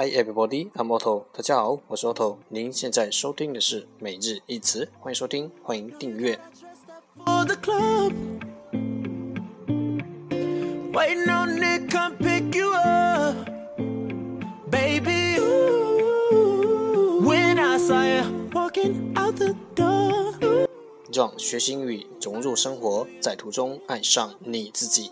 Hi everybody, I'm Otto。大家好，我是 Otto。您现在收听的是每日一词，欢迎收听，欢迎订阅。for the club. Waiting on Nick, come pick you up. Baby, ooh, when I saw you walking out the door. 让学习英语融入生活，在途中爱上你自己。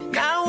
Now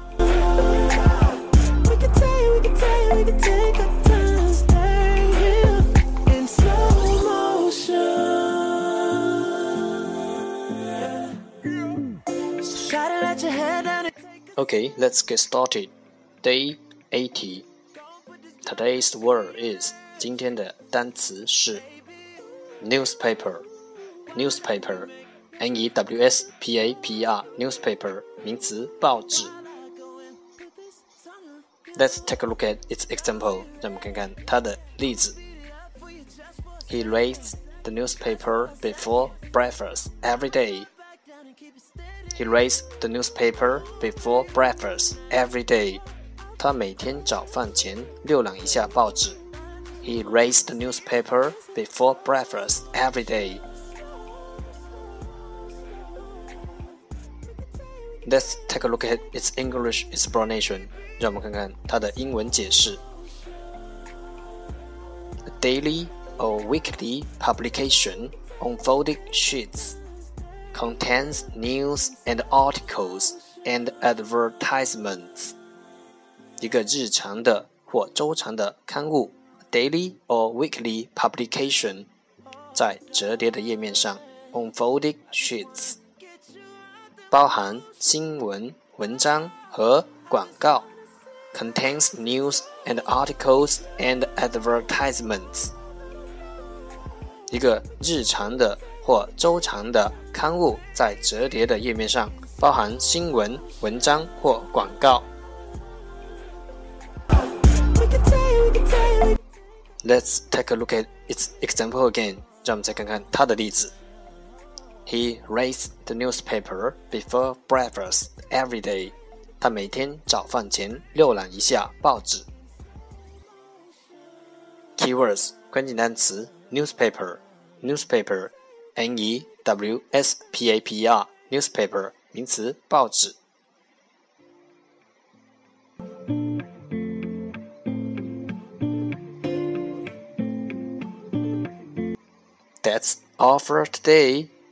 Okay, let's get started. Day 80. Today's word is 今天的单词是 newspaper. Newspaper, n e w s p a p e r. Newspaper 名词报纸。 Let's take a look at its example. 让我们看看它的例子。He reads the newspaper before breakfast every day. He reads the newspaper before breakfast every day. 他每天早饭前浏览一下报纸。He reads the newspaper before breakfast every day. Let's take a look at its English explanation. 让我们看看它的英文解释。A daily or weekly publication on folded sheets contains news and articles and advertisements. 一个日常的或周长的刊物，daily or weekly publication，在折叠的页面上，on folded sheets， 包含新闻、文章和广告，contains news and articles and advertisements。一个日常的或周长的刊物在折叠的页面上，包含新闻、文章或广告。 We could take, we could take, we Let's take a look at its example again. 让我们再看看它的例子。 He reads the newspaper before breakfast every day. 他每天早饭前浏览一下报纸。Keywords 关键单词 newspaper newspaper n e w s p a p e r newspaper 名词报纸。That's all for today。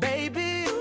baby.